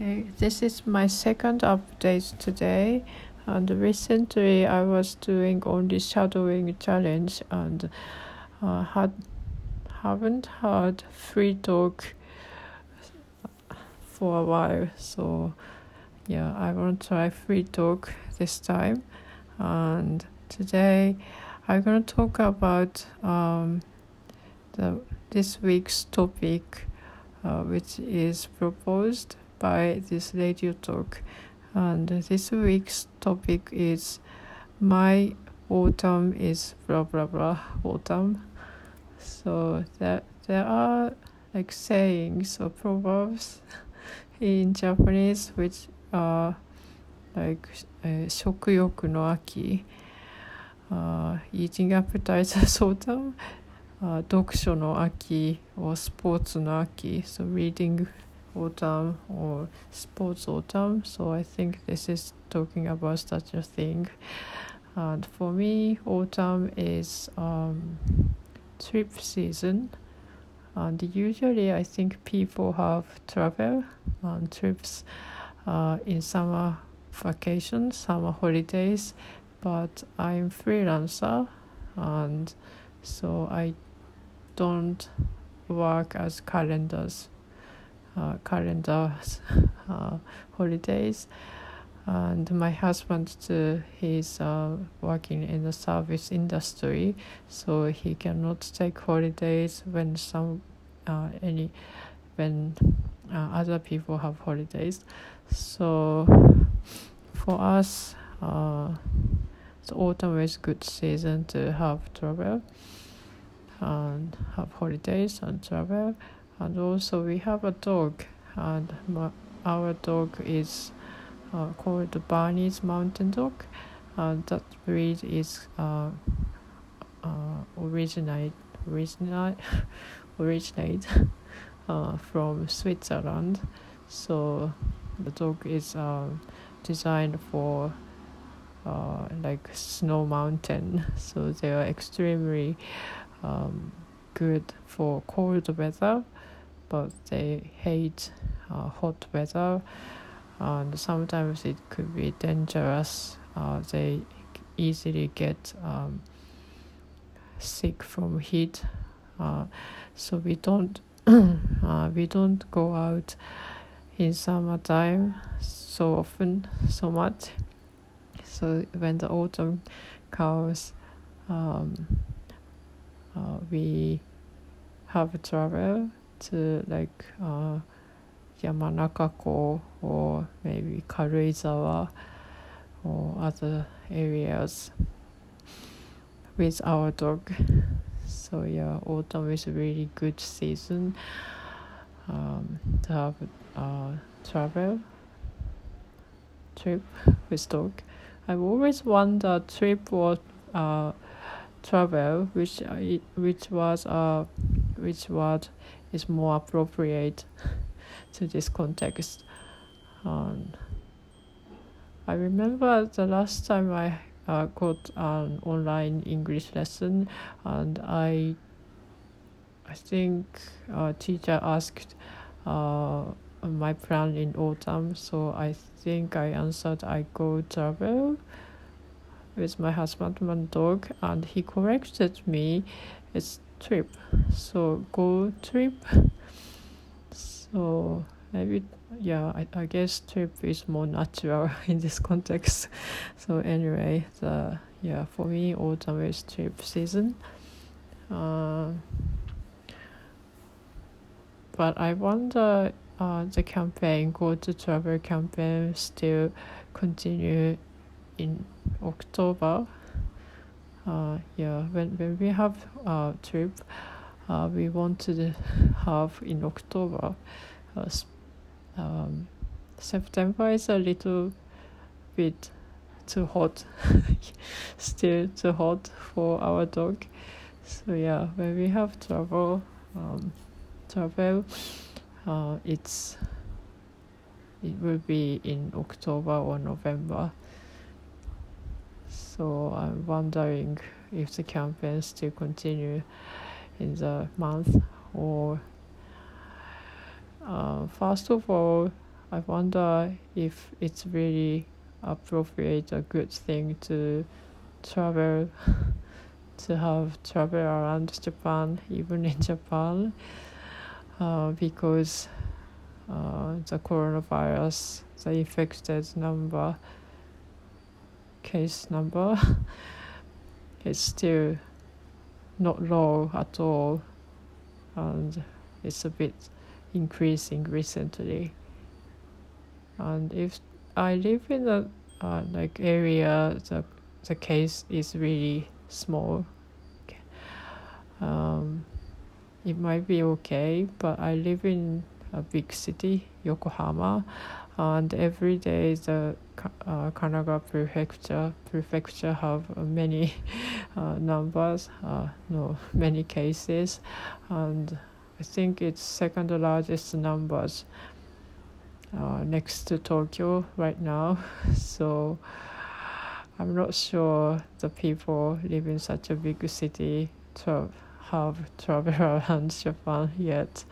Okay, this is my second update today. And recently, I was doing only shadowing challenge and uh, had haven't had free talk for a while. So yeah, I want to try free talk this time. And today, I'm gonna talk about um, the this week's topic, uh, which is proposed by this Radiotalk. And this week's topic is My Autumn is blah blah blah autumn. So there, there are like sayings or proverbs in Japanese which are like uh, 食欲の秋 uh, eating appetizers autumn, uh, 読書の秋 or sports の秋 so reading autumn or sports autumn. So I think this is talking about such a thing. And for me, autumn is um, trip season. And usually, I think people have travel and trips uh, in summer vacation, summer holidays. But I'm freelancer, and so I don't work as calendars uh, calendar uh, holidays. And my husband too he's uh, working in the service industry so he cannot take holidays when some uh, any when uh, other people have holidays. So for us uh, the autumn is good season to have travel and have holidays and travel and also we have a dog and our dog is uh, called the Bernese Mountain Dog and that breed is uh, uh, originate originate originate uh, from Switzerland. So the dog is uh, designed for uh, like snow mountain. So they are extremely um, good for cold weather but they hate uh, hot weather and sometimes it could be dangerous. Uh, they easily get um, sick from heat. Uh, so we don't uh, we don't go out in summertime so often so much. So when the autumn comes um, uh, we have travel to like uh, Yamanaka-ko or maybe Karuizawa or other areas with our dog. So yeah, autumn is a really good season um, to have uh, travel trip with dog. I've always wondered trip or uh, travel, which I, which was uh, which word is more appropriate to this context. Um, I remember the last time I uh, got an online English lesson, and I, I think a teacher asked uh, my plan in autumn, so I think I answered I go travel with my husband and dog, and he corrected me. It's trip. So go trip. So maybe yeah I, I guess trip is more natural in this context. So anyway the yeah for me autumn is trip season. Uh, but I wonder uh, the campaign go to travel campaign still continue in October uh, yeah when, when we have a trip uh, we want to have in october uh, um, september is a little bit too hot still too hot for our dog. So yeah when we have travel um, travel uh, it's it will be in october or november so I'm wondering if the campaign still continue in the month or uh, first of all I wonder if it's really appropriate, a good thing to travel, to have travel around Japan, even in Japan, uh, because uh, the coronavirus, the infected number, case number, is still not low at all, and it's a bit increasing recently. And if I live in a uh, like area, the the case is really small. Um, it might be okay, but I live in a big city, Yokohama, and every day the uh, Kanagawa prefecture prefecture have many uh, numbers, uh, no many cases, and I think it's second largest numbers uh, next to Tokyo right now. So I'm not sure the people live in such a big city to have traveled around Japan yet.